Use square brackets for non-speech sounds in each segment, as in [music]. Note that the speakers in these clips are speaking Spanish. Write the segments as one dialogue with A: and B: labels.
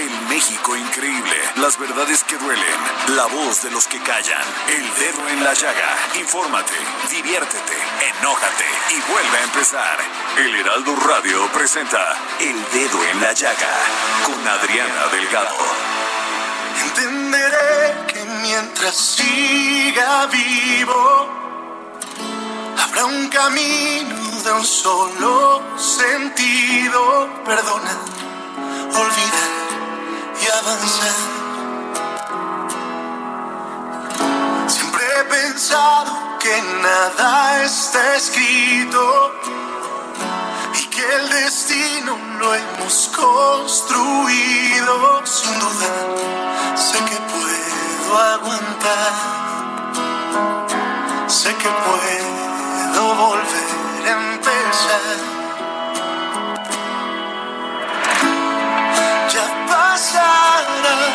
A: El México increíble. Las verdades que duelen. La voz de los que callan. El dedo en la llaga. Infórmate, diviértete, enójate y vuelve a empezar. El Heraldo Radio presenta El Dedo en la Llaga con Adriana Delgado.
B: Entenderé que mientras siga vivo, habrá un camino de un solo sentido. Perdona, olvidar y avanzar. Siempre he pensado que nada está escrito y que el destino lo hemos construido sin duda. Sé que puedo aguantar, sé que puedo volver a empezar. Ya pasará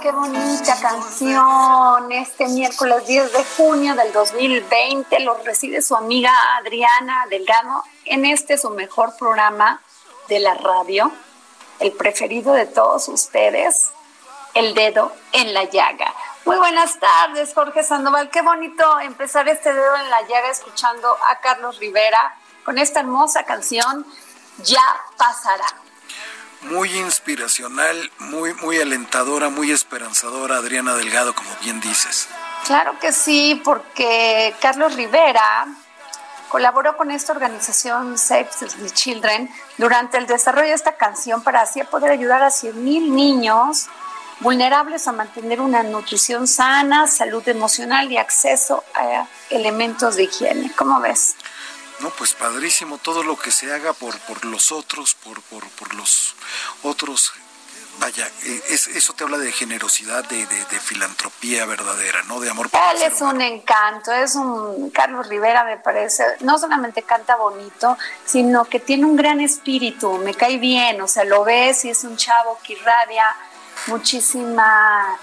C: qué bonita canción. Este miércoles 10 de junio del 2020 lo recibe su amiga Adriana Delgado en este su mejor programa de la radio, el preferido de todos ustedes, El Dedo en la Llaga. Muy buenas tardes, Jorge Sandoval. Qué bonito empezar este dedo en la llaga escuchando a Carlos Rivera con esta hermosa canción, Ya pasará.
D: Muy inspiracional, muy, muy alentadora, muy esperanzadora, Adriana Delgado, como bien dices.
C: Claro que sí, porque Carlos Rivera colaboró con esta organización Save the Children durante el desarrollo de esta canción para así poder ayudar a 100.000 niños vulnerables a mantener una nutrición sana, salud emocional y acceso a elementos de higiene. ¿Cómo ves?
D: No, pues padrísimo todo lo que se haga por, por los otros, por, por, por los otros. Vaya, eh, es, eso te habla de generosidad, de, de, de filantropía verdadera, ¿no? De amor por
C: Él es un encanto, es un Carlos Rivera, me parece. No solamente canta bonito, sino que tiene un gran espíritu, me cae bien, o sea, lo ves y es un chavo que irradia muchísima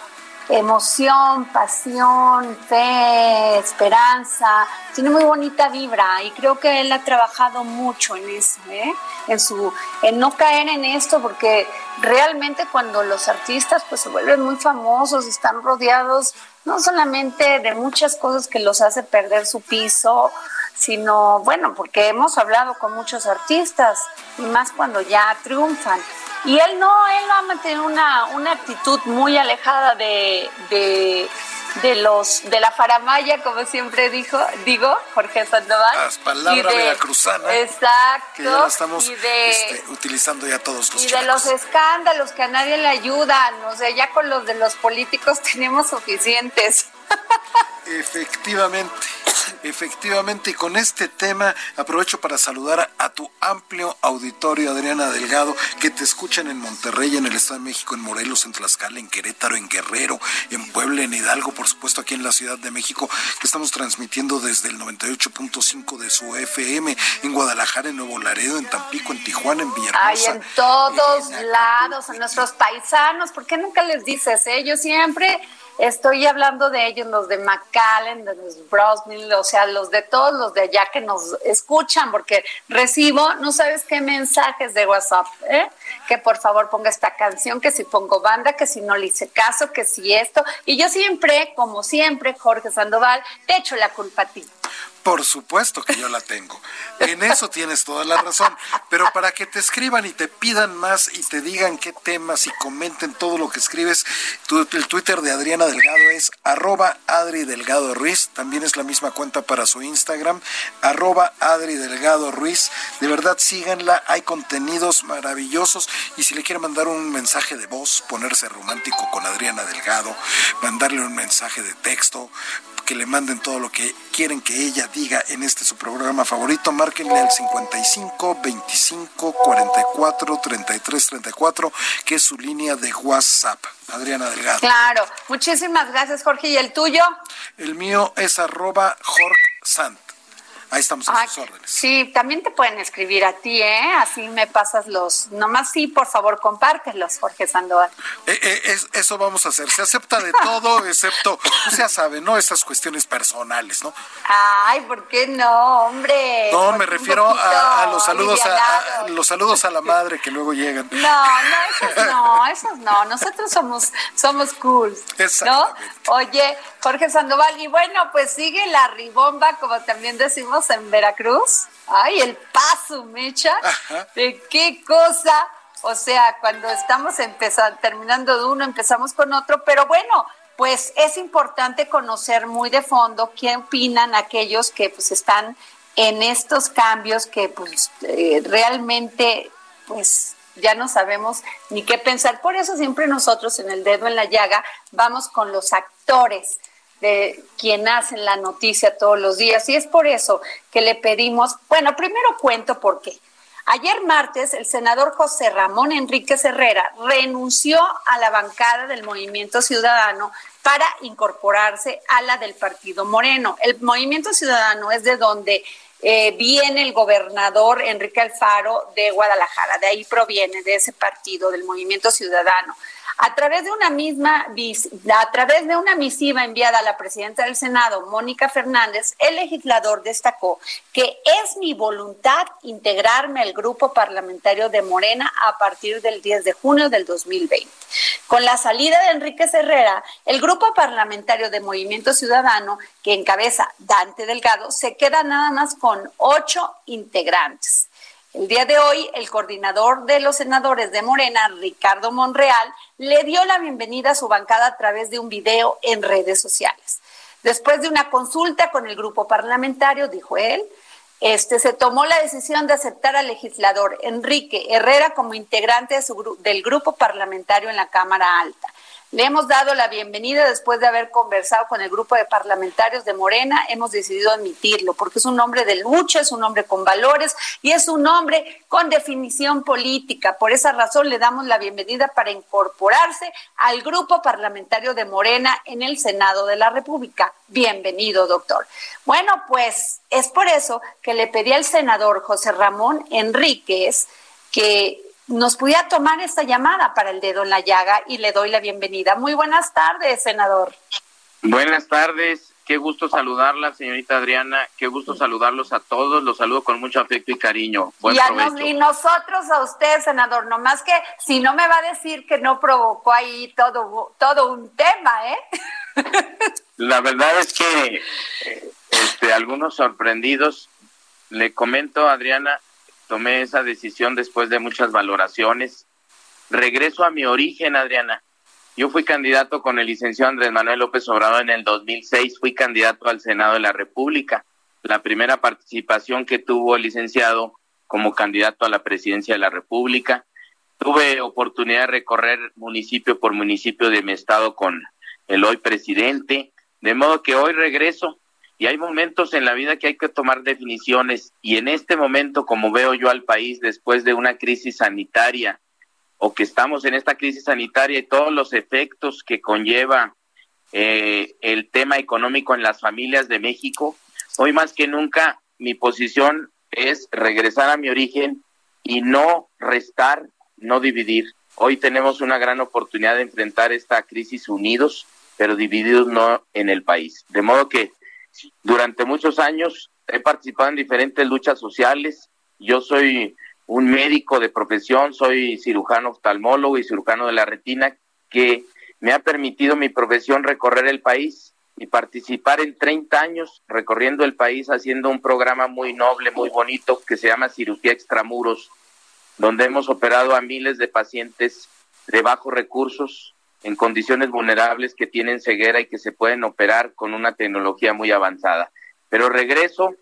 C: emoción, pasión, fe, esperanza, tiene muy bonita vibra y creo que él ha trabajado mucho en eso, ¿eh? en su, en no caer en esto, porque realmente cuando los artistas pues se vuelven muy famosos, están rodeados no solamente de muchas cosas que los hace perder su piso, sino bueno, porque hemos hablado con muchos artistas y más cuando ya triunfan. Y él no, él va a mantener una, una actitud muy alejada de, de, de los de la faramaya, como siempre dijo, digo, Jorge Sandoval.
D: Las palabras
C: de-
D: veracruzana,
C: Exacto.
D: que ya la estamos
C: y de,
D: este, utilizando ya todos los
C: y de los escándalos que a nadie le ayudan, o sea, ya con los de los políticos [laughs] tenemos suficientes.
D: Efectivamente. Efectivamente, y con este tema aprovecho para saludar a tu amplio auditorio, Adriana Delgado, que te escuchan en Monterrey, en el Estado de México, en Morelos, en Tlaxcala, en Querétaro, en Guerrero, en Puebla, en Hidalgo, por supuesto aquí en la Ciudad de México, que estamos transmitiendo desde el 98.5 de su FM, en Guadalajara, en Nuevo Laredo, en Tampico, en Tijuana, en Villahermosa.
C: Ay, en todos lados, a nuestros paisanos, ¿por qué nunca les dices? Eh? Yo siempre Estoy hablando de ellos, los de McAllen, de los Brosmill, o sea, los de todos los de allá que nos escuchan, porque recibo, no sabes qué mensajes de WhatsApp, ¿eh? que por favor ponga esta canción, que si pongo banda, que si no le hice caso, que si esto. Y yo siempre, como siempre, Jorge Sandoval, te echo la culpa a ti.
D: Por supuesto que yo la tengo. En eso tienes toda la razón. Pero para que te escriban y te pidan más y te digan qué temas y comenten todo lo que escribes, el Twitter de Adriana Delgado es arroba Adri Delgado Ruiz. También es la misma cuenta para su Instagram, arroba Adri Delgado Ruiz. De verdad, síganla. Hay contenidos maravillosos. Y si le quieren mandar un mensaje de voz, ponerse romántico con Adriana Delgado, mandarle un mensaje de texto, que le manden todo lo que quieren que ella diga en este su programa favorito. Márquenle al 55 25 44 33 34, que es su línea de WhatsApp. Adriana Delgado.
C: Claro, muchísimas gracias, Jorge. ¿Y el tuyo?
D: El mío es arroba Jorge Sant. Ahí estamos a sus órdenes.
C: Sí, también te pueden escribir a ti, ¿eh? Así me pasas los. Nomás sí, por favor, compártelos, Jorge Sandoval.
D: Eh, eh, eso vamos a hacer. Se acepta de todo, [laughs] excepto, pues ya saben, ¿no? Esas cuestiones personales, ¿no?
C: Ay, ¿por qué no, hombre?
D: No, me refiero a, los saludos a, los saludos a la madre que luego llegan.
C: No, no, esos no, esos no. Nosotros somos, somos cool. ¿no? [laughs] Oye, Jorge Sandoval, y bueno, pues sigue la ribomba, como también decimos en Veracruz. Ay, el paso, Mecha. ¿De qué cosa? O sea, cuando estamos empezando, terminando de uno, empezamos con otro, pero bueno, pues es importante conocer muy de fondo qué opinan aquellos que pues están en estos cambios que pues eh, realmente pues ya no sabemos ni qué pensar. Por eso siempre nosotros en el dedo en la llaga vamos con los actores de quien hace la noticia todos los días. Y es por eso que le pedimos, bueno, primero cuento por qué. Ayer martes, el senador José Ramón Enríquez Herrera renunció a la bancada del Movimiento Ciudadano para incorporarse a la del Partido Moreno. El Movimiento Ciudadano es de donde eh, viene el gobernador Enrique Alfaro de Guadalajara, de ahí proviene, de ese partido, del Movimiento Ciudadano. A través de una misma a través de una misiva enviada a la presidenta del Senado, Mónica Fernández, el legislador destacó que es mi voluntad integrarme al grupo parlamentario de Morena a partir del 10 de junio del 2020. Con la salida de Enrique Herrera, el grupo parlamentario de Movimiento Ciudadano, que encabeza Dante Delgado, se queda nada más con ocho integrantes. El día de hoy, el coordinador de los senadores de Morena, Ricardo Monreal, le dio la bienvenida a su bancada a través de un video en redes sociales. Después de una consulta con el grupo parlamentario, dijo él, este, se tomó la decisión de aceptar al legislador Enrique Herrera como integrante del grupo parlamentario en la Cámara Alta. Le hemos dado la bienvenida después de haber conversado con el grupo de parlamentarios de Morena. Hemos decidido admitirlo porque es un hombre de lucha, es un hombre con valores y es un hombre con definición política. Por esa razón le damos la bienvenida para incorporarse al grupo parlamentario de Morena en el Senado de la República. Bienvenido, doctor. Bueno, pues es por eso que le pedí al senador José Ramón Enríquez que nos pudiera tomar esta llamada para el dedo en la llaga y le doy la bienvenida. Muy buenas tardes, senador.
E: Buenas tardes, qué gusto saludarla, señorita Adriana, qué gusto saludarlos a todos, los saludo con mucho afecto y cariño.
C: y, y nosotros a usted, senador, nomás que si no me va a decir que no provocó ahí todo, todo un tema, ¿eh? [laughs]
E: La verdad es que este, algunos sorprendidos, le comento, Adriana, tomé esa decisión después de muchas valoraciones. Regreso a mi origen, Adriana. Yo fui candidato con el licenciado Andrés Manuel López Obrador en el 2006, fui candidato al Senado de la República. La primera participación que tuvo el licenciado como candidato a la presidencia de la República. Tuve oportunidad de recorrer municipio por municipio de mi estado con el hoy presidente, de modo que hoy regreso y hay momentos en la vida que hay que tomar definiciones y en este momento, como veo yo al país después de una crisis sanitaria o que estamos en esta crisis sanitaria y todos los efectos que conlleva eh, el tema económico en las familias de México, hoy más que nunca mi posición es regresar a mi origen y no restar, no dividir. Hoy tenemos una gran oportunidad de enfrentar esta crisis unidos, pero divididos no en el país. De modo que durante muchos años he participado en diferentes luchas sociales. Yo soy un médico de profesión, soy cirujano oftalmólogo y cirujano de la retina, que me ha permitido mi profesión recorrer el país y participar en 30 años recorriendo el país haciendo un programa muy noble, muy bonito que se llama Cirugía Extramuros, donde hemos operado a miles de pacientes de bajos recursos en condiciones vulnerables que tienen ceguera y que se pueden operar con una tecnología muy avanzada. Pero regreso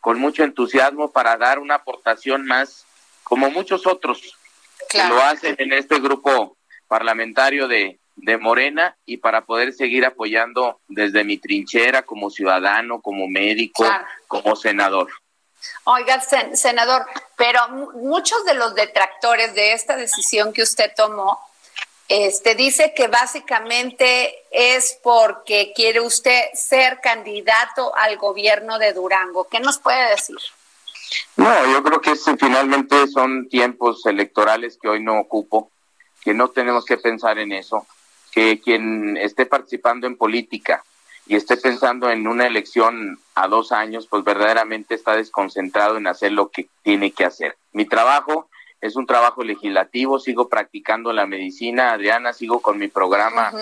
E: con mucho entusiasmo para dar una aportación más, como muchos otros que lo hacen en este grupo parlamentario de, de Morena y para poder seguir apoyando desde mi trinchera como ciudadano, como médico, como senador.
F: Oiga, senador, pero muchos de los detractores de esta decisión que usted tomó este, dice que básicamente es porque quiere usted ser candidato al gobierno de Durango. ¿Qué nos puede decir?
E: No, yo creo que finalmente son tiempos electorales que hoy no ocupo, que no tenemos que pensar en eso, que quien esté participando en política y esté pensando en una elección a dos años, pues verdaderamente está desconcentrado en hacer lo que tiene que hacer. Mi trabajo es un trabajo legislativo, sigo practicando la medicina, Adriana, sigo con mi programa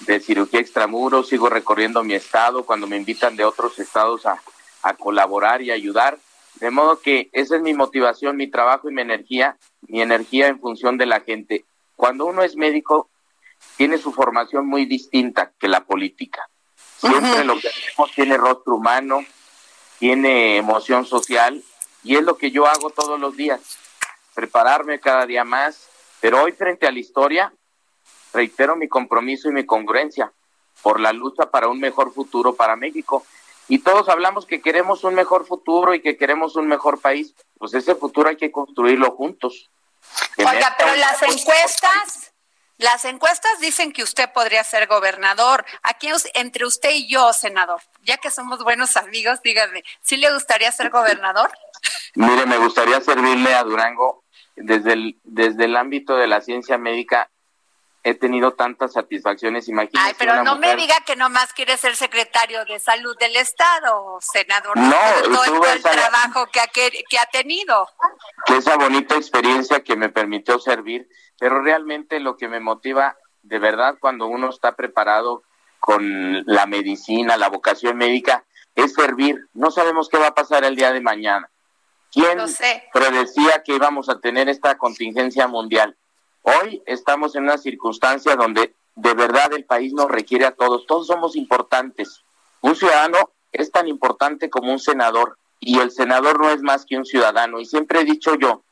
E: de cirugía extramuros, sigo recorriendo mi estado cuando me invitan de otros estados a, a colaborar y ayudar. De modo que esa es mi motivación, mi trabajo y mi energía, mi energía en función de la gente. Cuando uno es médico, tiene su formación muy distinta que la política. Siempre lo que hacemos tiene rostro humano, tiene emoción social y es lo que yo hago todos los días prepararme cada día más, pero hoy frente a la historia reitero mi compromiso y mi congruencia por la lucha para un mejor futuro para México. Y todos hablamos que queremos un mejor futuro y que queremos un mejor país, pues ese futuro hay que construirlo juntos.
F: Oiga, pero las encuestas, las encuestas dicen que usted podría ser gobernador. Aquí entre usted y yo, senador, ya que somos buenos amigos, dígame, ¿sí le gustaría ser gobernador?
E: Mire, me gustaría servirle a Durango desde el, desde el ámbito de la ciencia médica. He tenido tantas satisfacciones, imagínese.
F: Ay, pero no me diga que nomás quiere ser secretario de salud del Estado, senador.
E: No,
F: todo el trabajo que ha, que ha tenido.
E: Esa bonita experiencia que me permitió servir, pero realmente lo que me motiva de verdad cuando uno está preparado con la medicina, la vocación médica, es servir. No sabemos qué va a pasar el día de mañana. ¿Quién predecía que íbamos a tener esta contingencia mundial? Hoy estamos en una circunstancia donde de verdad el país nos requiere a todos. Todos somos importantes. Un ciudadano es tan importante como un senador y el senador no es más que un ciudadano. Y siempre he dicho yo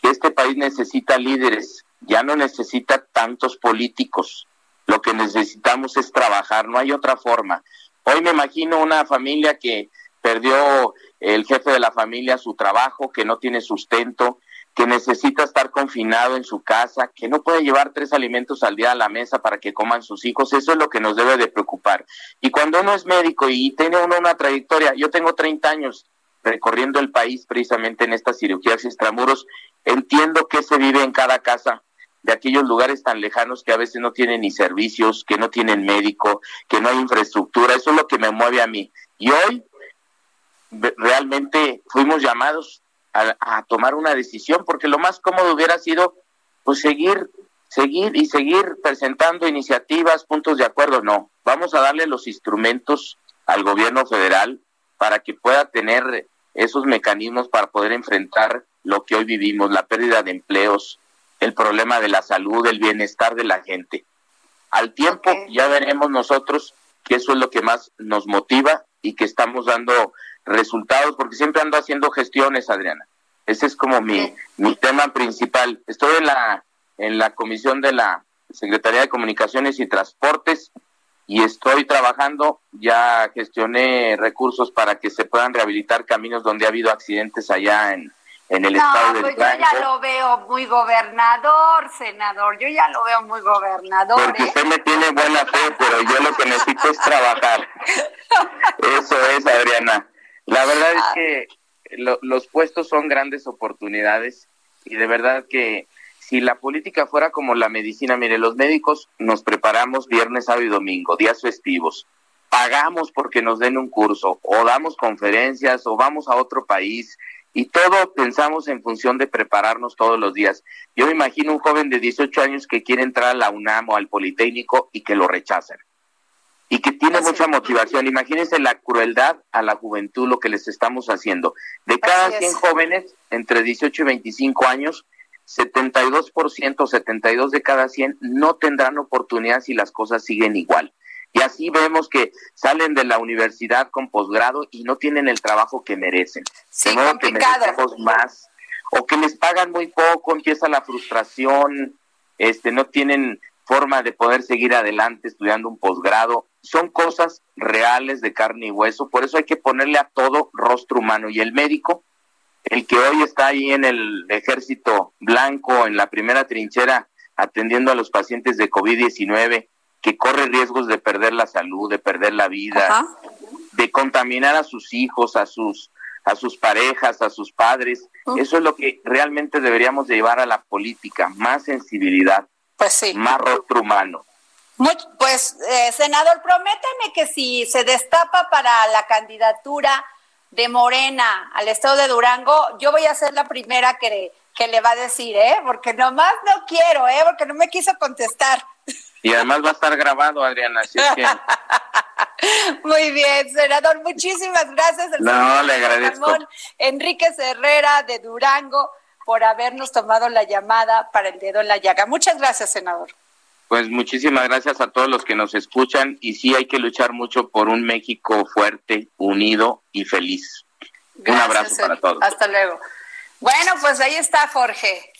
E: que este país necesita líderes, ya no necesita tantos políticos. Lo que necesitamos es trabajar, no hay otra forma. Hoy me imagino una familia que perdió el jefe de la familia su trabajo, que no tiene sustento, que necesita estar confinado en su casa, que no puede llevar tres alimentos al día a la mesa para que coman sus hijos, eso es lo que nos debe de preocupar. Y cuando uno es médico y tiene uno una trayectoria, yo tengo 30 años recorriendo el país precisamente en estas cirugías extramuros, entiendo que se vive en cada casa de aquellos lugares tan lejanos que a veces no tienen ni servicios, que no tienen médico, que no hay infraestructura, eso es lo que me mueve a mí. Y hoy realmente fuimos llamados a, tomar una decisión, porque lo más cómodo hubiera sido pues seguir, seguir y seguir presentando iniciativas, puntos de acuerdo. No, vamos a darle los instrumentos al gobierno federal para que pueda tener esos mecanismos para poder enfrentar lo que hoy vivimos, la pérdida de empleos, el problema de la salud, el bienestar de la gente. Al tiempo ya veremos nosotros que eso es lo que más nos motiva y que estamos dando resultados, porque siempre ando haciendo gestiones, Adriana. Ese es como mi, mi tema principal. Estoy en la, en la comisión de la Secretaría de Comunicaciones y Transportes y estoy trabajando, ya gestioné recursos para que se puedan rehabilitar caminos donde ha habido accidentes allá en, en el estado del
C: pues Yo ya lo veo muy gobernador, senador, yo ya lo veo muy gobernador.
E: Porque
C: ¿eh?
E: usted me tiene buena fe, pero yo lo que necesito es trabajar. [laughs] Eso es, Adriana. La verdad es que los puestos son grandes oportunidades y de verdad que si la política fuera como la medicina, mire, los médicos nos preparamos viernes, sábado y domingo, días festivos, pagamos porque nos den un curso, o damos conferencias, o vamos a otro país, y todo pensamos en función de prepararnos todos los días. Yo me imagino un joven de 18 años que quiere entrar a la UNAM o al Politécnico y que lo rechazan. Y que tiene mucha motivación. Imagínense la crueldad a la juventud, lo que les estamos haciendo. De cada 100 jóvenes entre 18 y 25 años, 72%, 72 de cada 100 no tendrán oportunidad si las cosas siguen igual. Y así vemos que salen de la universidad con posgrado y no tienen el trabajo que merecen.
C: Sí, de que merecemos
E: más o que les pagan muy poco, empieza la frustración, este no tienen forma de poder seguir adelante estudiando un posgrado. Son cosas reales de carne y hueso, por eso hay que ponerle a todo rostro humano y el médico el que hoy está ahí en el ejército blanco, en la primera trinchera, atendiendo a los pacientes de COVID-19, que corre riesgos de perder la salud, de perder la vida, de contaminar a sus hijos, a sus a sus parejas, a sus padres. Eso es lo que realmente deberíamos llevar a la política, más sensibilidad,
C: pues sí.
E: más rostro humano.
C: Pues, eh, senador, prométame que si se destapa para la candidatura de Morena al estado de Durango, yo voy a ser la primera que, que le va a decir, ¿eh? Porque nomás no quiero, ¿eh? Porque no me quiso contestar.
E: Y además va a estar grabado, Adriana, así es que... [laughs]
C: Muy bien, senador, muchísimas gracias.
E: no, le agradezco. Ramón
C: Enrique Herrera de Durango por habernos tomado la llamada para el dedo en la llaga. Muchas gracias, senador.
E: Pues muchísimas gracias a todos los que nos escuchan y sí hay que luchar mucho por un México fuerte, unido y feliz. un abrazo para todos.
C: Hasta luego. Bueno, pues ahí está Jorge.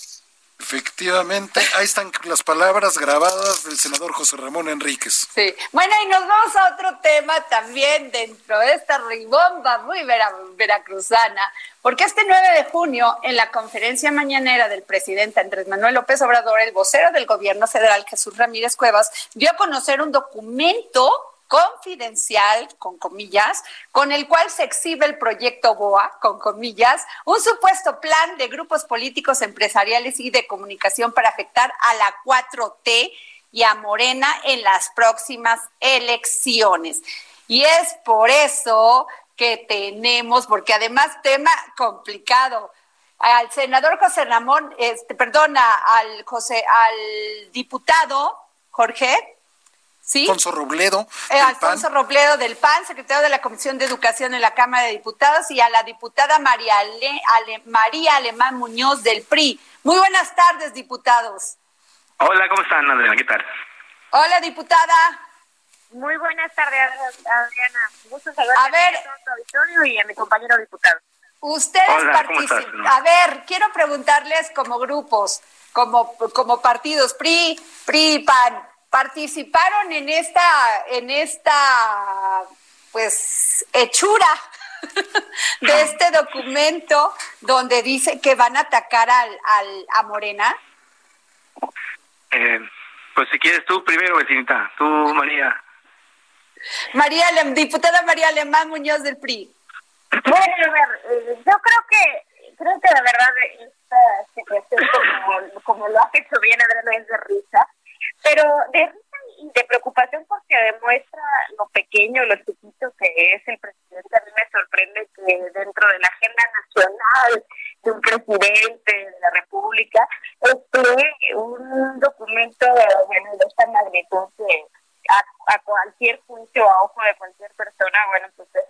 D: Efectivamente, ahí están las palabras grabadas del senador José Ramón Enríquez.
C: Sí, bueno, y nos vamos a otro tema también dentro de esta ribomba muy veracruzana, porque este 9 de junio, en la conferencia mañanera del presidente Andrés Manuel López Obrador, el vocero del gobierno federal, Jesús Ramírez Cuevas, dio a conocer un documento confidencial, con comillas, con el cual se exhibe el proyecto BOA, con comillas, un supuesto plan de grupos políticos, empresariales y de comunicación para afectar a la 4T y a Morena en las próximas elecciones. Y es por eso que tenemos, porque además tema complicado, al senador José Ramón, este, perdona, al José, al diputado Jorge ¿Sí?
D: Alfonso Robledo.
C: Eh, Alfonso Robledo del PAN, secretario de la Comisión de Educación en la Cámara de Diputados, y a la diputada María, María Alemán Muñoz del PRI. Muy buenas tardes, diputados.
G: Hola, ¿cómo están, Adriana? ¿Qué tal?
C: Hola, diputada.
H: Muy buenas tardes, Adriana. Gusto saludar a, ver, a todo auditorio y a mi compañero diputado.
C: Ustedes participan. A ver, quiero preguntarles como grupos, como, como partidos, PRI, PRI, PAN, participaron en esta, en esta, pues, hechura [laughs] de este documento donde dice que van a atacar al, al a Morena?
G: Eh, pues si quieres tú primero, vecinita, tú, María.
C: María, diputada María Alemán Muñoz del PRI.
H: Bueno, a ver, eh, yo creo que, creo que de verdad esta situación, como, como lo ha hecho bien Adriana, es de risa pero de risa y de preocupación porque demuestra lo pequeño, lo chiquito que es el presidente. A mí me sorprende que dentro de la agenda nacional de un presidente de la República esté un documento bueno, de esta magnitud que a, cualquier juicio, a ojo de cualquier persona, bueno, pues es,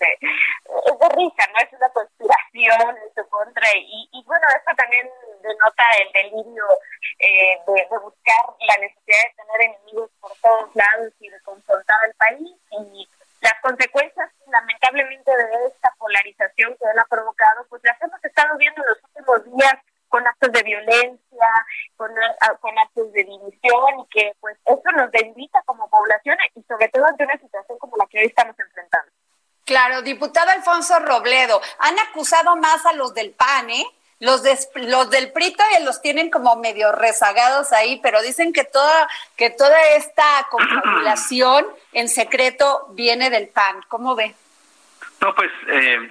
H: este, es de risa, ¿no? Es una conspiración en su contra y, y bueno, eso también denota el delirio eh, de, buscar la necesidad de tener enemigos por todos lados y de confrontar al país y las consecuencias lamentablemente de esta polarización que él ha provocado, pues las hemos estado viendo en los últimos días con actos de violencia, con, con actos de división y que pues eso nos debilita como población y sobre todo ante una situación como la que hoy estamos enfrentando.
C: Claro, diputado Alfonso Robledo, han acusado más a los del PAN, ¿eh? Los, los del PRI todavía los tienen como medio rezagados ahí, pero dicen que toda, que toda esta confabulación [clears throat] en secreto viene del PAN. ¿Cómo ve?
G: No, pues eh,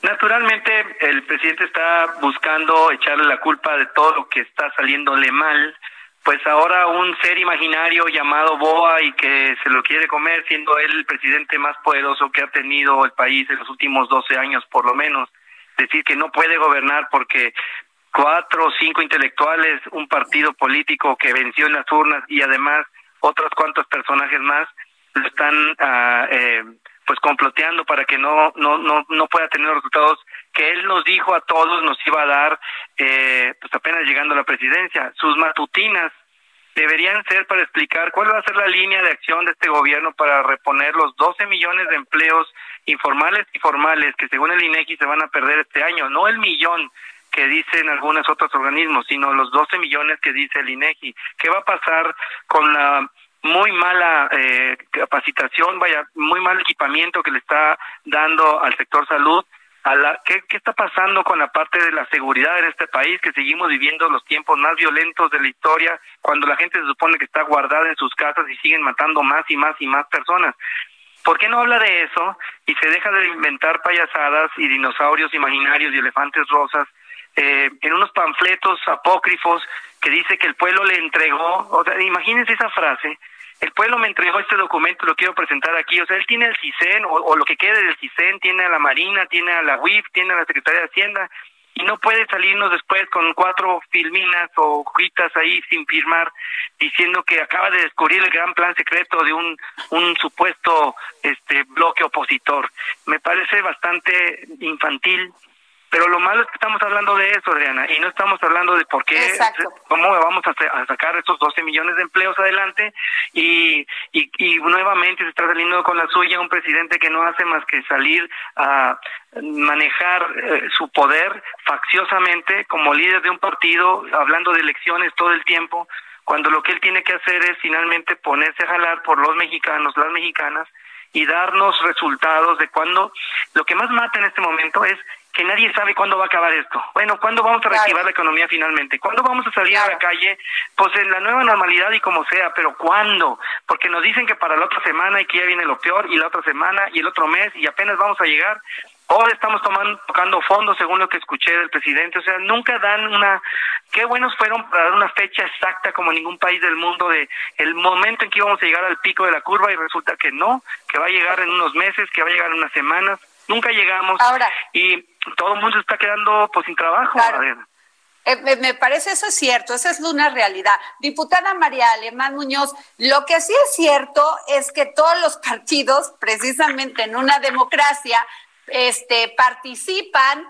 G: naturalmente el presidente está buscando echarle la culpa de todo lo que está saliéndole mal pues ahora un ser imaginario llamado Boa y que se lo quiere comer, siendo él el presidente más poderoso que ha tenido el país en los últimos 12 años, por lo menos. Decir que no puede gobernar porque cuatro o cinco intelectuales, un partido político que venció en las urnas y además otros cuantos personajes más lo están uh, eh, pues comploteando para que no, no, no, no pueda tener resultados que él nos dijo a todos nos iba a dar eh, pues apenas llegando a la presidencia. Sus matutinas deberían ser para explicar cuál va a ser la línea de acción de este gobierno para reponer los 12 millones de empleos informales y formales que según el INEGI se van a perder este año, no el millón que dicen algunos otros organismos, sino los 12 millones que dice el INEGI. ¿Qué va a pasar con la muy mala eh, capacitación, vaya, muy mal equipamiento que le está dando al sector salud. A la, ¿qué, ¿Qué está pasando con la parte de la seguridad en este país? Que seguimos viviendo los tiempos más violentos de la historia, cuando la gente se supone que está guardada en sus casas y siguen matando más y más y más personas. ¿Por qué no habla de eso y se deja de inventar payasadas y dinosaurios imaginarios y elefantes rosas eh, en unos panfletos apócrifos que dice que el pueblo le entregó? O sea, imagínense esa frase el pueblo me entregó este documento, lo quiero presentar aquí. O sea, él tiene el CISEN o, lo que quede del CISEN, tiene a la Marina, tiene a la UIF, tiene a la Secretaría de Hacienda y no puede salirnos después con cuatro filminas o hojitas ahí sin firmar diciendo que acaba de descubrir el gran plan secreto de un, un supuesto este bloque opositor. Me parece bastante infantil pero lo malo es que estamos hablando de eso, Adriana, y no estamos hablando de por qué, cómo vamos a, sacar estos 12 millones de empleos adelante y, y, nuevamente se está saliendo con la suya un presidente que no hace más que salir a manejar eh, su poder facciosamente como líder de un partido, hablando de elecciones todo el tiempo, cuando lo que él tiene que hacer es finalmente ponerse a jalar por los mexicanos, las mexicanas, y darnos resultados de cuando lo que más mata en este momento es que nadie sabe cuándo va a acabar esto. Bueno, ¿cuándo vamos a reactivar la economía finalmente? ¿Cuándo vamos a salir a la calle? Pues en la nueva normalidad y como sea, pero ¿cuándo? Porque nos dicen que para la otra semana y que ya viene lo peor y la otra semana y el otro mes y apenas vamos a llegar. Ahora estamos tomando, tocando fondos según lo que escuché del presidente. O sea, nunca dan una... Qué buenos fueron para dar una fecha exacta como ningún país del mundo de el momento en que íbamos a llegar al pico de la curva y resulta que no, que va a llegar en unos meses, que va a llegar en unas semanas. Nunca llegamos.
C: Ahora,
G: y todo el mundo está quedando pues sin trabajo.
C: Eh, me parece eso es cierto, esa es una realidad. Diputada María Alemán Muñoz, lo que sí es cierto es que todos los partidos, precisamente en una democracia, este, participan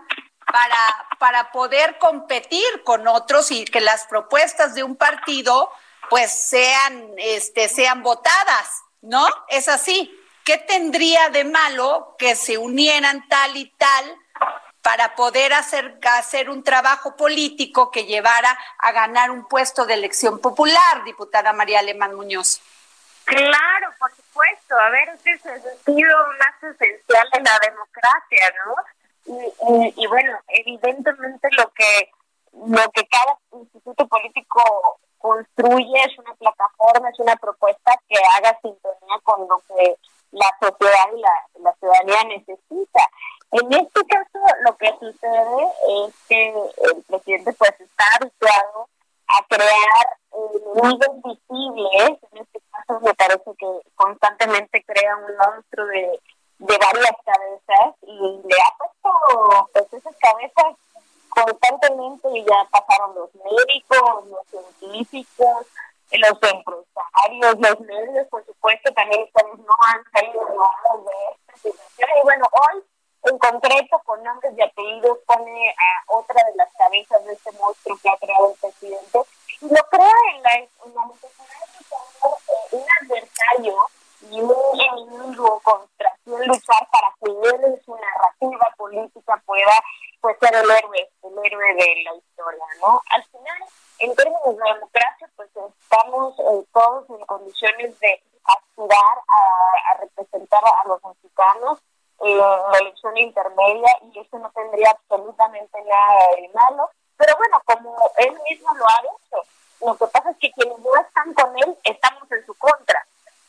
C: para, para poder competir con otros y que las propuestas de un partido pues sean, este, sean votadas, ¿no? Es así. ¿Qué tendría de malo que se unieran tal y tal para poder hacer, hacer un trabajo político que llevara a ganar un puesto de elección popular, diputada María Alemán Muñoz?
H: Claro, por supuesto. A ver, ese es el sentido más esencial de la democracia, ¿no? Y, y, bueno, evidentemente lo que lo que cada instituto político construye es una plataforma, es una propuesta que haga sintonía con lo que la sociedad y la, ciudadanía necesita. En este caso, lo que sucede es que el presidente pues está habituado a crear enemigos visibles. En este caso, me parece que constantemente crea un monstruo de, de varias cabezas y le ha puesto pues, esas cabezas constantemente y ya pasaron los médicos, los científicos, los empresarios, los medios, por supuesto, también no han salido de esta situación. Y bueno, hoy en concreto, con nombres y apellidos, pone a otra de las cabezas de este monstruo que ha creado el presidente y lo crea en la, en la necesidad de tener eh, un adversario y un enemigo contra quien luchar para que él en su narrativa política pueda pues, ser el héroe, el héroe de la historia, ¿no? Al final, en términos de democracia, pues estamos eh, todos en condiciones de aspirar a, representar a los mexicanos en la elección intermedia y eso no tendría absolutamente nada de malo. Pero bueno, como él mismo lo ha hecho, lo que pasa es que quienes no están con él estamos en su contra,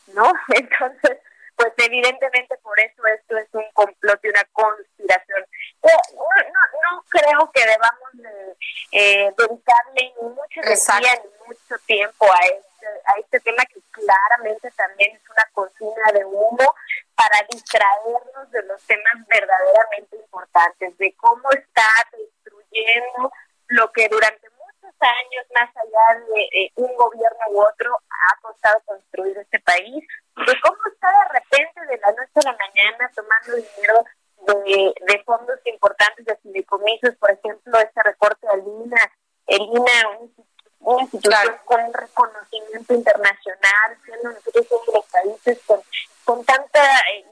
H: ¿no? Entonces, pues evidentemente por eso esto es un complot y una conspiración. Eh, no, no, creo que debamos de, eh, dedicarle ni mucho energía ni mucho tiempo a este, a este tema que claramente también es una cocina de humo para distraernos de los temas verdaderamente importantes, de cómo está destruyendo lo que durante muchos años, más allá de un gobierno u otro, ha costado construir este país, de cómo está de repente de la noche a la mañana tomando dinero de, de fondos importantes de fideicomisos, por ejemplo, este recorte de Lina, el INA, una institución con un reconocimiento internacional, siendo nosotros uno de los países con, con tanta eh,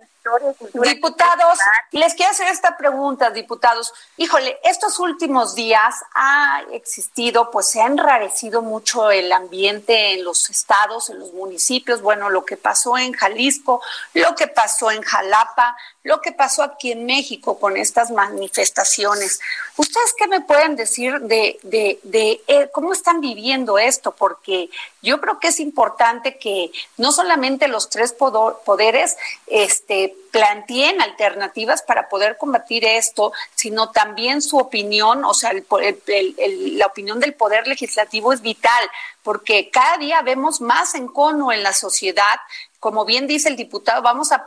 C: Diputados, les quiero hacer esta pregunta, diputados. Híjole, estos últimos días ha existido, pues se ha enrarecido mucho el ambiente en los estados, en los municipios. Bueno, lo que pasó en Jalisco, lo que pasó en Jalapa, lo que pasó aquí en México con estas manifestaciones. ¿Ustedes qué me pueden decir de, de, de eh, cómo están viviendo esto? Porque yo creo que es importante que no solamente los tres poderes este, planteen alternativas para poder combatir esto, sino también su opinión, o sea, la opinión del poder legislativo es vital, porque cada día vemos más encono en la sociedad como bien dice el diputado, vamos a,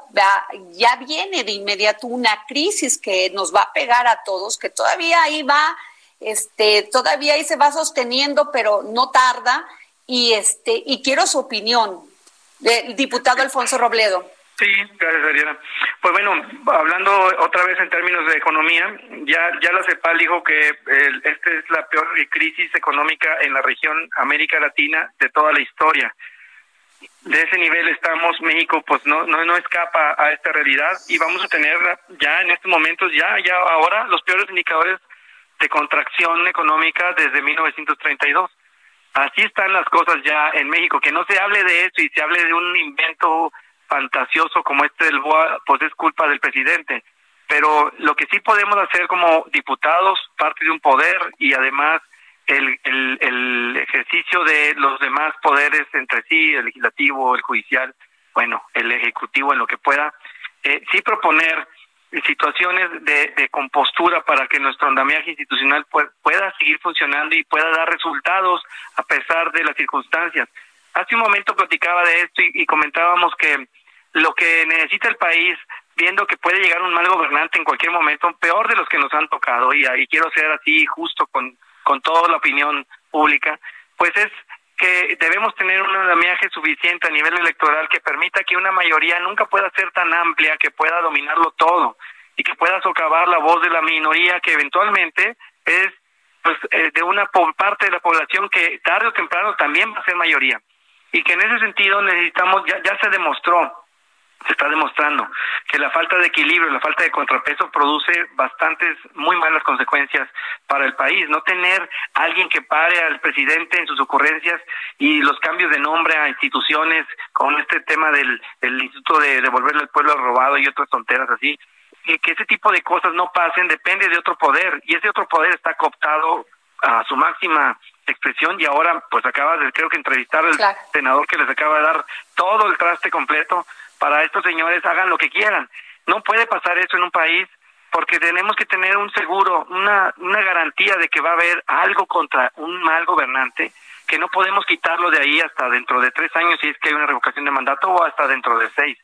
C: ya viene de inmediato una crisis que nos va a pegar a todos, que todavía ahí va, este, todavía ahí se va sosteniendo, pero no tarda, y este, y quiero su opinión, del diputado Alfonso Robledo.
G: Sí, gracias, Ariana. Pues bueno, hablando otra vez en términos de economía, ya, ya la CEPAL dijo que esta es la peor crisis económica en la región América Latina de toda la historia de ese nivel estamos, México pues no, no, no escapa a esta realidad y vamos a tener ya en estos momentos, ya, ya ahora los peores indicadores de contracción económica desde 1932. Así están las cosas ya en México, que no se hable de eso y se hable de un invento fantasioso como este del BOA, pues es culpa del presidente. Pero lo que sí podemos hacer como diputados, parte de un poder y además el, el, el, ejercicio de los demás poderes entre sí, el legislativo, el judicial, bueno, el ejecutivo en lo que pueda, eh, sí proponer situaciones de, de, compostura para que nuestro andamiaje institucional pueda seguir funcionando y pueda dar resultados a pesar de las circunstancias. Hace un momento platicaba de esto y, comentábamos que lo que necesita el país, viendo que puede llegar un mal gobernante en cualquier momento, peor de los que nos han tocado, y, quiero ser así justo con, con toda la opinión pública, pues es que debemos tener un andamiaje suficiente a nivel electoral que permita que una mayoría nunca pueda ser tan amplia que pueda dominarlo todo y que pueda socavar la voz de la minoría que eventualmente es pues eh, de una parte de la población que tarde o temprano también va a ser mayoría y que en ese sentido necesitamos ya ya se demostró se está demostrando que la falta de equilibrio, la falta de contrapeso produce bastantes, muy malas consecuencias para el país. No tener alguien que pare al presidente en sus ocurrencias y los cambios de nombre a instituciones con este tema del, del Instituto de Devolverle al Pueblo Robado y otras tonteras así, y que ese tipo de cosas no pasen depende de otro poder y ese otro poder está cooptado a su máxima expresión y ahora pues acaba de creo que entrevistar al senador que les acaba de dar todo el traste completo para estos señores hagan lo que quieran. No puede pasar eso en un país porque tenemos que tener un seguro, una, una garantía de que va a haber algo contra un mal gobernante, que no podemos quitarlo de ahí hasta dentro de tres años si es que hay una revocación de mandato o hasta dentro de seis.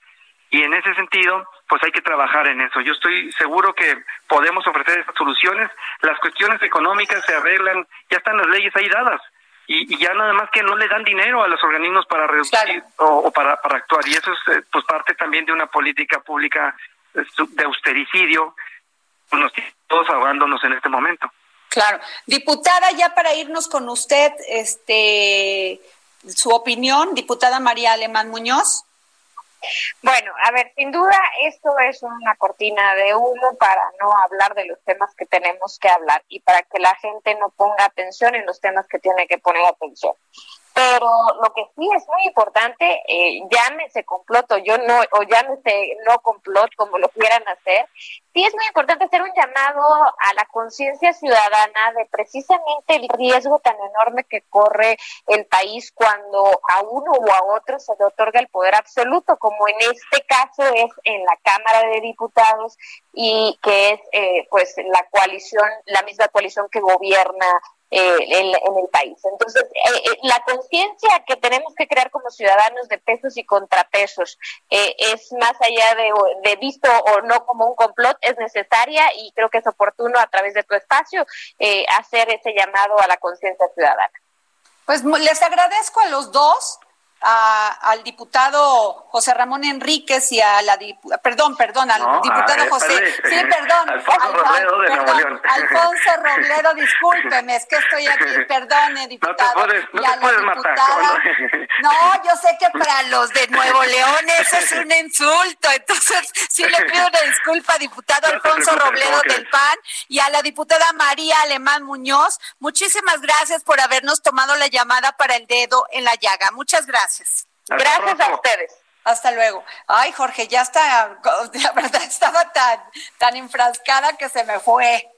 G: Y en ese sentido, pues hay que trabajar en eso. Yo estoy seguro que podemos ofrecer esas soluciones. Las cuestiones económicas se arreglan, ya están las leyes ahí dadas y, ya nada más que no le dan dinero a los organismos para reducir o, para, para actuar. Y eso es eh, pues parte también de una política pública eh, de austericidio, nos todos ahogándonos en este momento.
C: Claro. Diputada, ya para irnos con usted, este su opinión, diputada María Alemán Muñoz.
H: Bueno, a ver, sin duda esto es una cortina de humo para no hablar de los temas que tenemos que hablar y para que la gente no ponga atención en los temas que tiene que poner atención. Pero lo que sí es muy importante, eh, llámese comploto, yo no, o llámese no complot, como lo quieran hacer, sí es muy importante hacer un llamado a la conciencia ciudadana de precisamente el riesgo tan enorme que corre el país cuando a uno o a otro se le otorga el poder absoluto, como en este caso es en la Cámara de Diputados y que es eh, pues la coalición, la misma coalición que gobierna eh, en, el país. Entonces, eh, eh, la conciencia que tenemos que crear como ciudadanos de pesos y contrapesos es más allá de, de, visto o no como un complot, es necesaria y creo que es oportuno a través de tu espacio hacer ese llamado a la conciencia ciudadana.
C: Pues les agradezco a los dos al diputado José Ramón Enríquez y a la perdón, perdón, al diputado José, sí, perdón, [laughs]
G: Alfonso Robledo de Nuevo León.
C: Alfonso Robledo, discúlpeme, es que estoy aquí, [laughs] perdone, diputado.
G: No te puedes, no te puedes matar.
C: No, yo sé que para los de Nuevo León eso es un insulto, entonces sí le pido una disculpa, diputado [laughs] Alfonso Robledo del PAN y a la diputada María Alemán Muñoz, muchísimas gracias por habernos tomado la llamada para el dedo en la llaga. Muchas gracias.
H: Gracias. a ustedes.
C: Hasta luego. Ay, Jorge, ya está, [laughs] la verdad estaba tan, tan enfrascada que se me fue.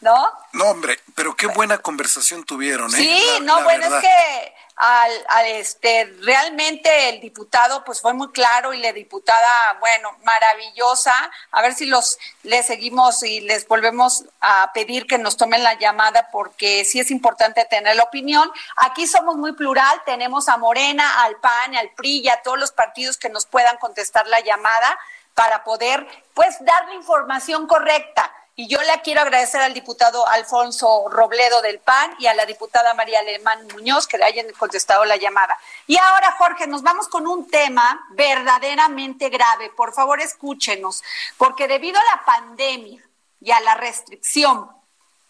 C: ¿No?
D: No, hombre, pero qué buena conversación tuvieron, ¿eh?
C: Sí, no, bueno, es que al, este realmente el diputado pues fue muy claro y la diputada bueno maravillosa. A ver si los le seguimos y les volvemos a pedir que nos tomen la llamada porque sí es importante tener la opinión. Aquí somos muy plural tenemos a Morena al PAN al PRI a todos los partidos que nos puedan contestar la llamada para poder pues dar la información correcta y yo le quiero agradecer al diputado Alfonso Robledo del PAN y a la diputada María Alemán Muñoz que le hayan contestado la llamada. Y ahora, Jorge, nos vamos con un tema verdaderamente grave. Por favor, escúchenos, porque debido a la pandemia y a la restricción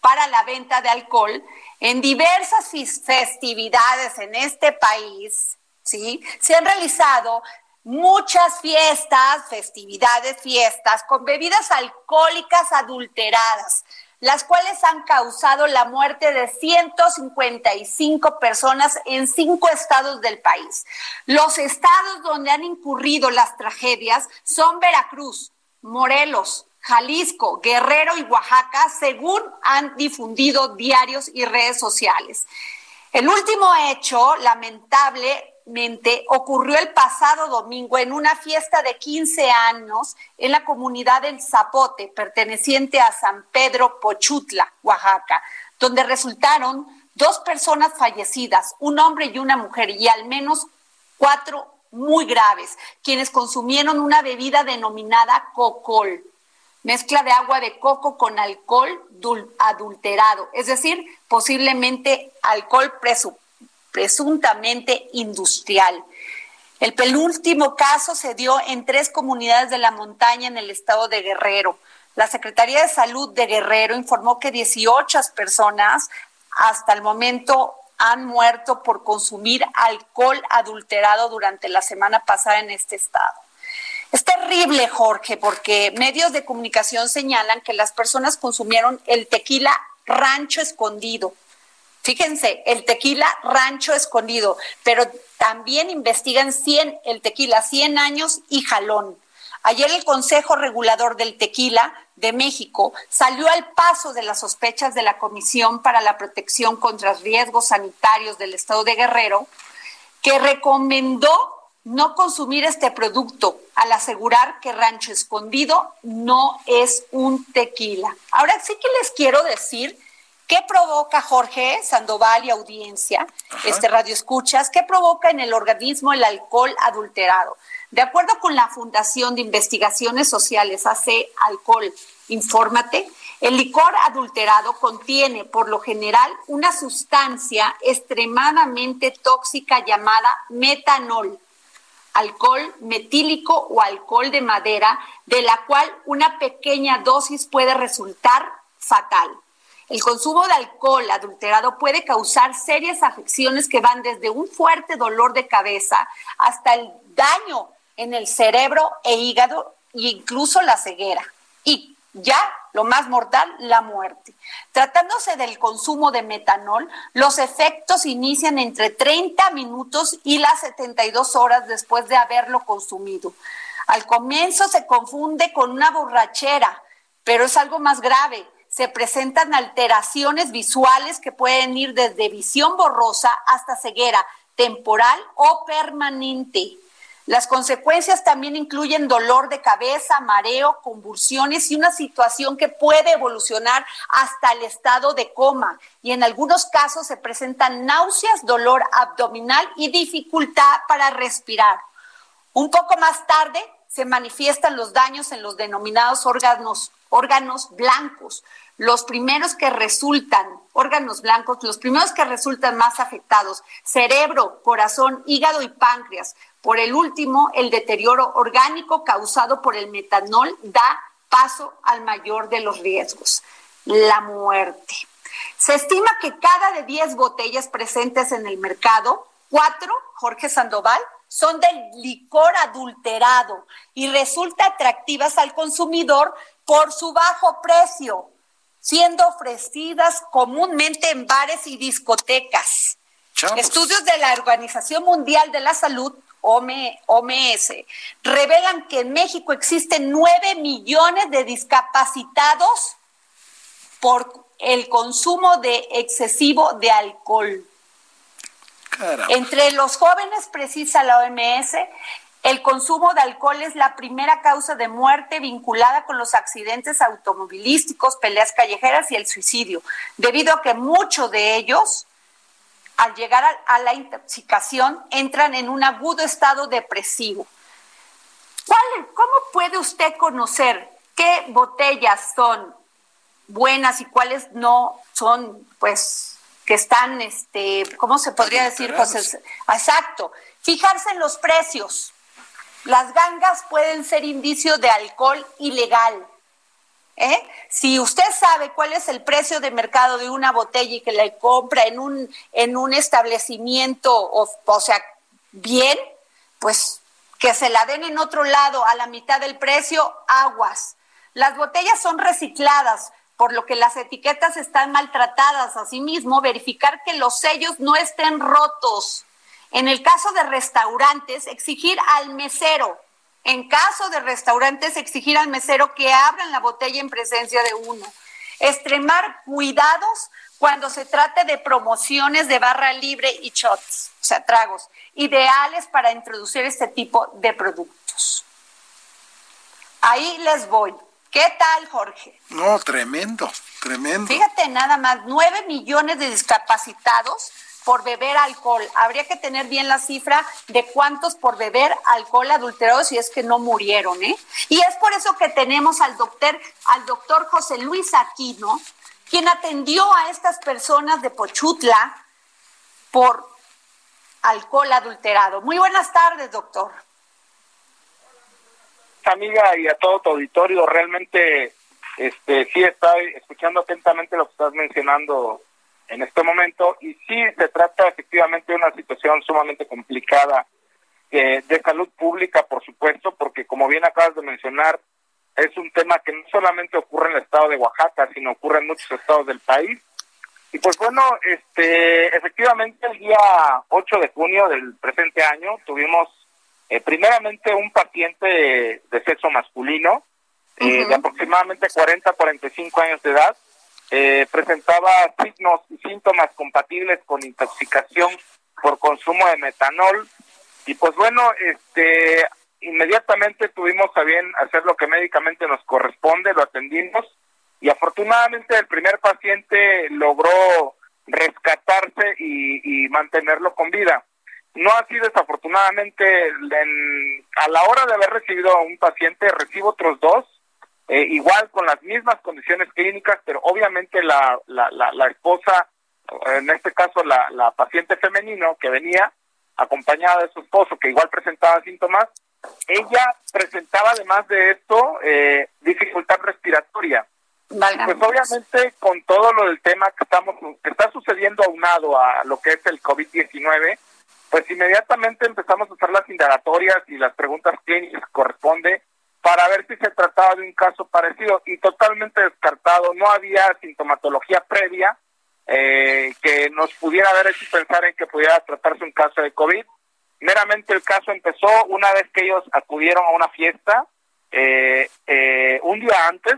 C: para la venta de alcohol, en diversas festividades en este país, ¿sí? Se han realizado muchas fiestas, festividades, fiestas con bebidas alcohólicas adulteradas, las cuales han causado la muerte de 155 personas en cinco estados del país. Los estados donde han incurrido las tragedias son Veracruz, Morelos, Jalisco, Guerrero y Oaxaca, según han difundido diarios y redes sociales. El último hecho lamentable ocurrió el pasado domingo en una fiesta de 15 años en la comunidad del Zapote, perteneciente a San Pedro Pochutla, Oaxaca, donde resultaron dos personas fallecidas, un hombre y una mujer, y al menos cuatro muy graves, quienes consumieron una bebida denominada cocol, mezcla de agua de coco con alcohol adulterado, es decir, posiblemente alcohol preso presuntamente industrial. El penúltimo caso se dio en tres comunidades de la montaña en el estado de Guerrero. La Secretaría de Salud de Guerrero informó que 18 personas hasta el momento han muerto por consumir alcohol adulterado durante la semana pasada en este estado. Es terrible, Jorge, porque medios de comunicación señalan que las personas consumieron el tequila rancho escondido, Fíjense, el tequila rancho escondido, pero también investigan 100, el tequila 100 años y jalón. Ayer el Consejo Regulador del Tequila de México salió al paso de las sospechas de la Comisión para la Protección contra Riesgos Sanitarios del Estado de Guerrero, que recomendó no consumir este producto al asegurar que Rancho Escondido no es un tequila. Ahora sí que les quiero decir ¿Qué provoca, Jorge Sandoval y audiencia, este radio escuchas, qué provoca en el organismo el alcohol adulterado? De acuerdo con la Fundación de Investigaciones Sociales, hace Alcohol, infórmate, el licor adulterado contiene por lo general una sustancia extremadamente tóxica llamada metanol, alcohol metílico o alcohol de madera, de la cual una pequeña dosis puede resultar fatal. El consumo de alcohol adulterado puede causar serias afecciones que van desde un fuerte dolor de cabeza hasta el daño en el cerebro e hígado e incluso la ceguera. Y ya lo más mortal, la muerte. Tratándose del consumo de metanol, los efectos inician entre 30 minutos y las 72 horas después de haberlo consumido. Al comienzo se confunde con una borrachera, pero es algo más grave. Se presentan alteraciones visuales que pueden ir desde visión borrosa hasta ceguera temporal o permanente. Las consecuencias también incluyen dolor de cabeza, mareo, convulsiones y una situación que puede evolucionar hasta el estado de coma. Y en algunos casos se presentan náuseas, dolor abdominal y dificultad para respirar. Un poco más tarde se manifiestan los daños en los denominados órganos, órganos blancos, los primeros que resultan, órganos blancos, los primeros que resultan más afectados, cerebro, corazón, hígado y páncreas. Por el último, el deterioro orgánico causado por el metanol da paso al mayor de los riesgos, la muerte. Se estima que cada de 10 botellas presentes en el mercado, cuatro, Jorge Sandoval, son del licor adulterado y resulta atractivas al consumidor por su bajo precio siendo ofrecidas comúnmente en bares y discotecas. Estudios de la Organización Mundial de la Salud, OMS, revelan que en México existen 9 millones de discapacitados por el consumo de excesivo de alcohol. Entre los jóvenes, precisa la OMS, el consumo de alcohol es la primera causa de muerte vinculada con los accidentes automovilísticos, peleas callejeras y el suicidio, debido a que muchos de ellos, al llegar a, la intoxicación, entran en un agudo estado depresivo. ¿Cómo puede usted conocer qué botellas son buenas y cuáles no son, pues, que están, este, ¿cómo se podría decir, José? Exacto. Fijarse en los precios las gangas pueden ser indicio de alcohol ilegal. ¿eh? Si usted sabe cuál es el precio de mercado de una botella y que la compra en un, en un establecimiento, o, o sea, bien, pues que se la den en otro lado a la mitad del precio, aguas. Las botellas son recicladas, por lo que las etiquetas están maltratadas. Asimismo, verificar que los sellos no estén rotos. En el caso de restaurantes, exigir al mesero, en caso de restaurantes, exigir al mesero que abran la botella en presencia de uno. Extremar cuidados cuando se trate de promociones de barra libre y shots, o sea, tragos, ideales para introducir este tipo de productos. Ahí les voy. ¿Qué tal, Jorge?
D: No, tremendo, tremendo.
C: Fíjate nada más, nueve millones de discapacitados por beber alcohol. Habría que tener bien la cifra de cuántos por beber alcohol adulterado si es que no murieron, ¿eh? Y es por eso que tenemos al doctor, al doctor José Luis Aquino, quien atendió a estas personas de Pochutla por alcohol adulterado. Muy buenas tardes, doctor.
I: Amiga y a todo tu auditorio, realmente este sí estoy escuchando atentamente lo que estás mencionando en este momento y sí se trata efectivamente de una situación sumamente complicada eh, de salud pública, por supuesto, porque como bien acabas de mencionar, es un tema que no solamente ocurre en el estado de Oaxaca, sino ocurre en muchos estados del país. Y pues bueno, este, efectivamente el día 8 de junio del presente año tuvimos eh, primeramente un paciente de, sexo masculino eh, de aproximadamente 40 a 45 años de edad, eh, presentaba signos y síntomas compatibles con intoxicación por consumo de metanol. Y pues bueno, este inmediatamente tuvimos a bien hacer lo que médicamente nos corresponde, lo atendimos. Y afortunadamente el primer paciente logró rescatarse y, mantenerlo con vida. No así desafortunadamente, en, a la hora de haber recibido a un paciente, recibo otros dos eh, igual con las mismas condiciones clínicas, pero obviamente la, la, la, esposa, en este caso la, la paciente femenino que venía acompañada de su esposo, que igual presentaba síntomas, ella presentaba además de esto eh, dificultad respiratoria. Pues obviamente con todo lo del tema que estamos que está sucediendo aunado a lo que es el COVID-19, pues inmediatamente empezamos a hacer las indagatorias y las preguntas clínicas que corresponde para ver si se trataba de un caso parecido y totalmente descartado. No había sintomatología previa eh, que nos pudiera haber hecho pensar en que pudiera tratarse un caso de COVID. Meramente el caso empezó una vez que ellos acudieron a una fiesta, eh, eh, un día antes,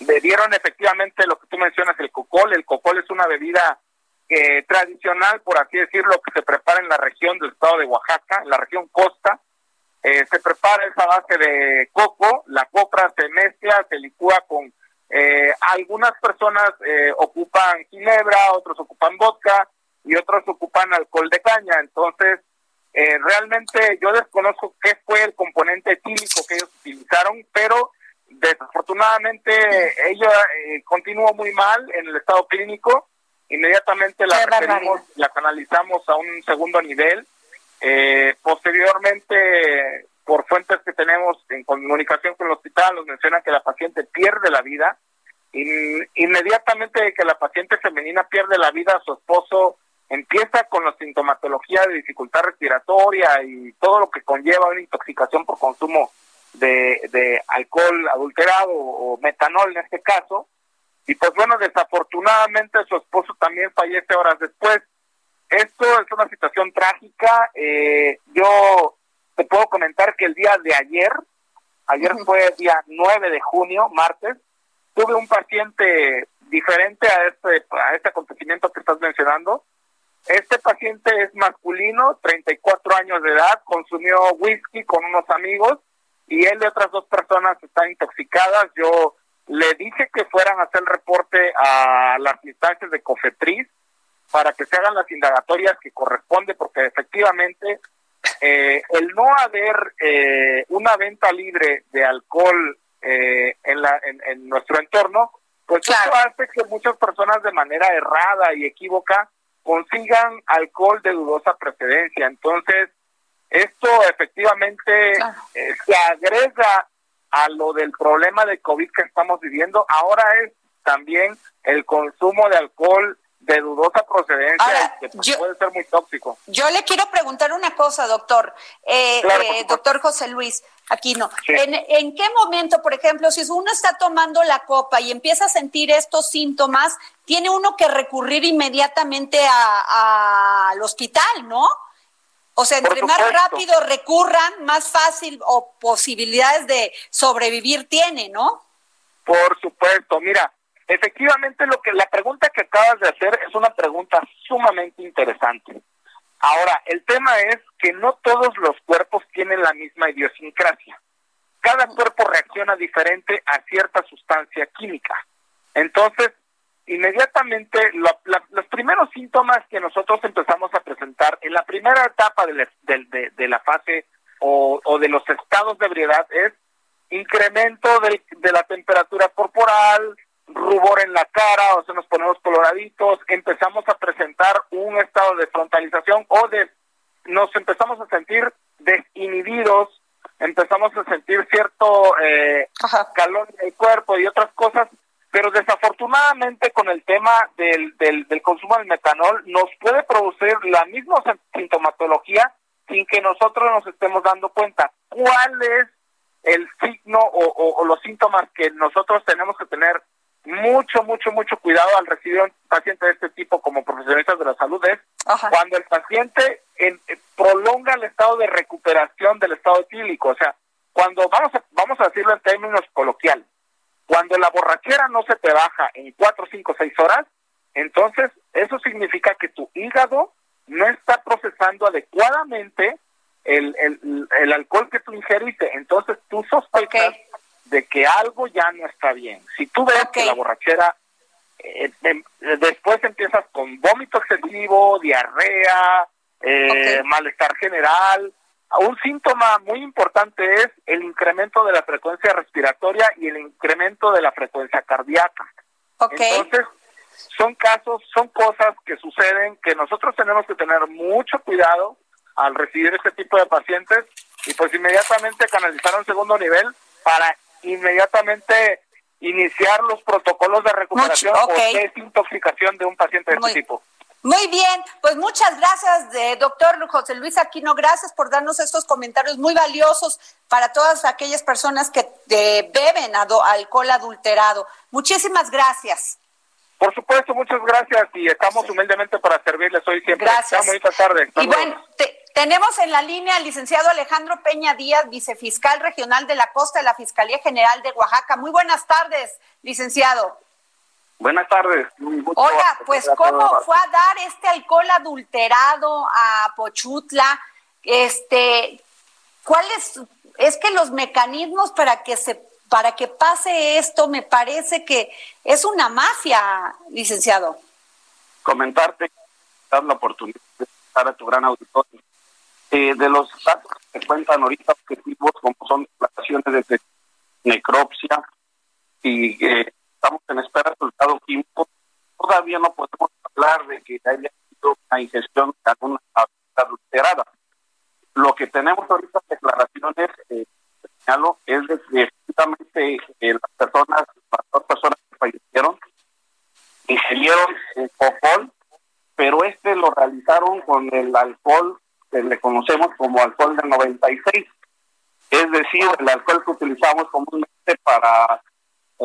I: bebieron efectivamente lo que tú mencionas, el cocol. El cocol es una bebida eh, tradicional, por así decirlo, que se prepara en la región del estado de Oaxaca, en la región costa. Eh, se prepara esa base de coco, la copra se mezcla, se licúa con... Eh, algunas personas ocupan ginebra, otros ocupan vodka y otros ocupan alcohol de caña. Entonces, realmente yo desconozco qué fue el componente etílico que ellos utilizaron, pero desafortunadamente ella continuó muy mal en el estado clínico inmediatamente la la canalizamos a un segundo nivel. Eh, posteriormente, por fuentes que tenemos en comunicación con el hospital, nos mencionan que la paciente pierde la vida. inmediatamente que la paciente femenina pierde la vida, su esposo empieza con la sintomatología de dificultad respiratoria y todo lo que conlleva una intoxicación por consumo de, de alcohol adulterado o metanol en este caso. Y pues bueno, desafortunadamente su esposo también fallece horas después. Esto es una situación trágica. Eh, yo te puedo comentar que el día de ayer, ayer fue el día 9 de junio, martes, tuve un paciente diferente a este, a este acontecimiento que estás mencionando. Este paciente es masculino, 34 años de edad, consumió whisky con unos amigos y él y otras dos personas están intoxicadas. Yo le dije que fueran a hacer el reporte a las instancias de Cofetriz para que se hagan las indagatorias que corresponde, porque efectivamente eh, el no haber eh, una venta libre de alcohol eh, en, la, en, nuestro entorno, pues eso hace que muchas personas de manera errada y equívoca consigan alcohol de dudosa precedencia. Entonces, esto efectivamente se agrega a lo del problema de COVID que estamos viviendo, ahora es también el consumo de alcohol de dudosa procedencia que puede ser muy tóxico.
C: Yo le quiero preguntar una cosa, doctor, eh, eh doctor José Luis Aquino. ¿En, ¿En qué momento, por ejemplo, si uno está tomando la copa y empieza a sentir estos síntomas, tiene uno que recurrir inmediatamente a, al hospital, ¿no? O sea, entre más rápido recurran, más fácil o posibilidades de sobrevivir tiene, ¿no?
I: Por supuesto, mira, efectivamente lo que la pregunta que acabas de hacer es una pregunta sumamente interesante. Ahora, el tema es que no todos los cuerpos tienen la misma idiosincrasia. Cada cuerpo reacciona diferente a cierta sustancia química. Entonces, inmediatamente los primeros síntomas que nosotros empezamos a presentar en la primera etapa de la, de, la fase o, o, de los estados de ebriedad es incremento de, de la temperatura corporal, rubor en la cara, o sea, nos ponemos coloraditos, empezamos a presentar un estado de frontalización o de nos empezamos a sentir desinhibidos, empezamos a sentir cierto eh, calor en el cuerpo y otras cosas pero desafortunadamente con el tema del, del, consumo del metanol nos puede producir la misma sintomatología sin que nosotros nos estemos dando cuenta. Cuál es el signo o, los síntomas que nosotros tenemos que tener mucho, mucho, mucho cuidado al recibir un paciente de este tipo como profesionistas de la salud es cuando el paciente en, prolonga el estado de recuperación del estado etílico, o sea, cuando vamos a, vamos a decirlo en términos coloquiales, cuando la borrachera no se te baja en 4, 5, 6 horas, entonces eso significa que tu hígado no está procesando adecuadamente el, el, el alcohol que tú ingeriste. Entonces tú sospechas de que algo ya no está bien. Si tú ves que la borrachera eh, em, después empiezas con vómito excesivo, diarrea, eh, malestar general, un síntoma muy importante es el incremento de la frecuencia respiratoria y el incremento de la frecuencia cardíaca. Entonces, son casos, son cosas que suceden que nosotros tenemos que tener mucho cuidado al recibir este tipo de pacientes y pues inmediatamente canalizar a un segundo nivel para inmediatamente iniciar los protocolos de recuperación o desintoxicación de un paciente de este tipo.
C: Muy bien, pues muchas gracias, de, doctor José Luis Aquino. Gracias por darnos estos comentarios muy valiosos para todas aquellas personas que beben alcohol adulterado. Muchísimas gracias.
I: Por supuesto, muchas gracias y estamos humildemente para servirles hoy siempre.
C: Gracias.
I: Bonita tarde.
C: y bueno, tenemos en la línea al licenciado Alejandro Peña Díaz, vicefiscal regional de la costa de la Fiscalía General de Oaxaca. Muy buenas tardes, licenciado.
I: Buenas tardes.
C: Oiga, pues cómo fue a dar este alcohol adulterado a Pochutla, este, ¿cuáles? Es que los mecanismos para que se para que pase esto me parece que es una mafia, licenciado.
J: Comentarte, dar la oportunidad de estar a tu gran auditorio. Eh, de los datos que se cuentan ahorita objetivos como son declaraciones de necropsia y eh, estamos en espera resultado químico. Todavía no podemos hablar de que haya sido una ingestión de alguna adulterada. Lo que tenemos ahorita declaraciones, eh, señalo, es de que efectivamente eh, las personas, las dos personas que fallecieron, ingirieron alcohol, pero este lo realizaron con el alcohol que le conocemos como alcohol de 96. Es decir, el alcohol que utilizamos comúnmente para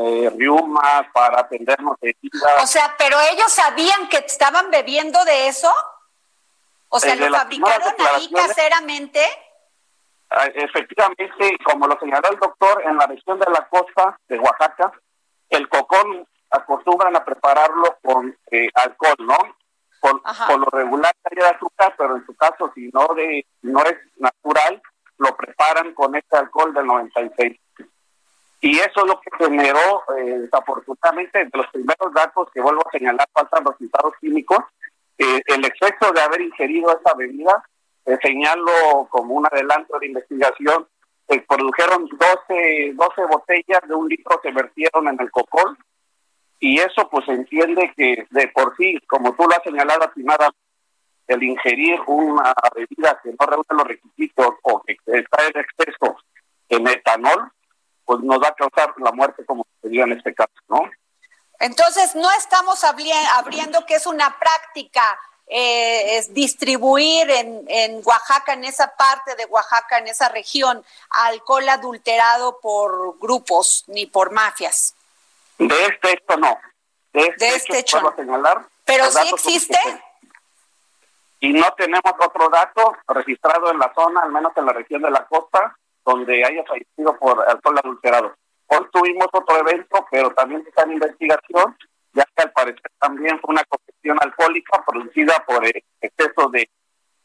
J: eh, riuma, para atendernos de vida.
C: O sea, pero ellos sabían que estaban bebiendo de eso. O sea, ¿lo fabricaron ahí caseramente?
J: Ah, efectivamente, como lo señaló el doctor, en la región de la costa de Oaxaca, el cocón acostumbran a prepararlo con eh, alcohol, ¿no? Por, lo regular de azúcar, pero en su caso, si no de no es natural, lo preparan con este alcohol del 96. Y eso es lo que generó, eh, desafortunadamente, de los primeros datos que vuelvo a señalar, faltan resultados químicos, eh, el exceso de haber ingerido esa bebida, eh, señalo como un adelanto de investigación, produjeron 12, 12 botellas de un litro que vertieron en el cocol, y eso pues entiende que de por sí, como tú lo has señalado, estimada, el ingerir una bebida que no reúne los requisitos o que está en exceso en etanol, pues nos va a causar la muerte como sería en este caso, ¿no?
C: Entonces, no estamos abriendo que es una práctica eh, es distribuir en, en Oaxaca, en esa parte de Oaxaca, en esa región, alcohol adulterado por grupos ni por mafias.
J: De este hecho no. De este, este hecho, señalar.
C: Pero sí existe.
J: Y no tenemos otro dato registrado en la zona, al menos en la región de la costa, donde haya fallecido por alcohol adulterado. Hoy tuvimos otro evento, pero también está en investigación, ya que al parecer también fue una congestión alcohólica producida por exceso de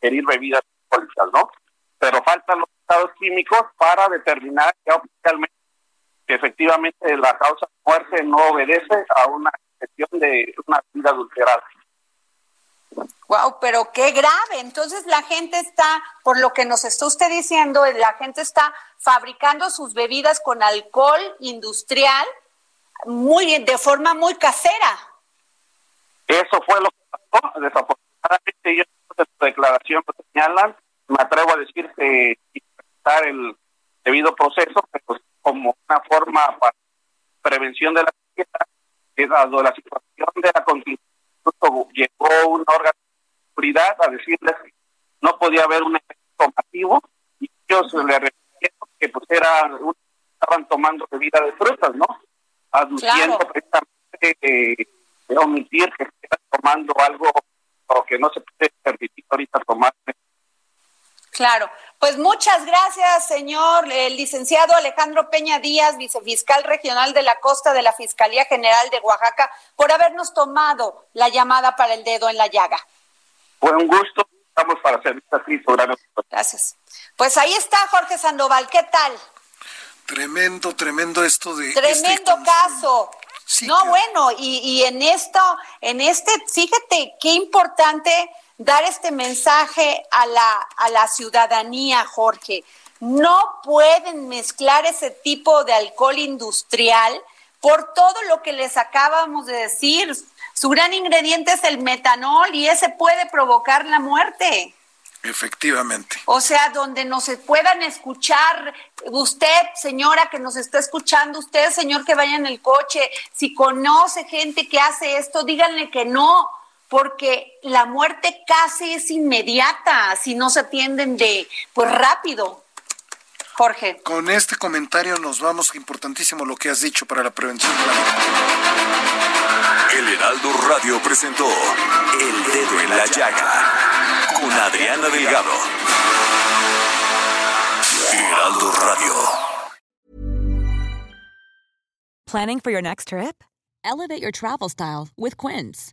J: herir bebidas alcohólicas, ¿no? Pero faltan los estados químicos para determinar ya oficialmente que efectivamente la causa de muerte no obedece a una gestión de una vida adulterada.
C: Wow, pero qué grave. Entonces la gente está, por lo que nos está usted diciendo, la gente está fabricando sus bebidas con alcohol industrial muy de forma muy casera.
J: Eso fue lo que pasó. Desafortunadamente, ellos en su declaración lo señalan. Me atrevo a decir que estar el debido proceso, pero como una forma para prevención de la dado la situación de la contingencia llegó un órgano de seguridad a decirles que no podía haber un efecto masivo y ellos le repitieron que pues era estaban tomando bebida de frutas, ¿no? Aduciendo precisamente eh, de omitir que estaban tomando algo o que no se puede permitir ahorita tomar
C: Claro, pues muchas gracias, señor el licenciado Alejandro Peña Díaz, vicefiscal regional de la costa de la Fiscalía General de Oaxaca, por habernos tomado la llamada para el dedo en la llaga.
J: Fue un gusto, estamos para servir así,
C: Gracias. Pues ahí está Jorge Sandoval, ¿qué tal?
D: Tremendo, tremendo esto de...
C: Este tremendo caso. no, bueno, y, y en esto, en este, fíjate qué importante dar este mensaje a la, a la ciudadanía, Jorge. No pueden mezclar ese tipo de alcohol industrial por todo lo que les acabamos de decir. Su gran ingrediente es el metanol y ese puede provocar la muerte.
D: Efectivamente.
C: O sea, donde nos puedan escuchar, usted, señora que nos está escuchando, usted, señor que vaya en el coche, si conoce gente que hace esto, díganle que no, porque la muerte casi es inmediata si no se atienden de pues rápido. Jorge.
D: Con este comentario nos vamos, importantísimo lo que has dicho para la prevención de la
A: El Heraldo Radio presentó El Dedo en la Llaga con Adriana Delgado. Heraldo Radio.
K: Planning for your next trip? Elevate your travel style with Quince.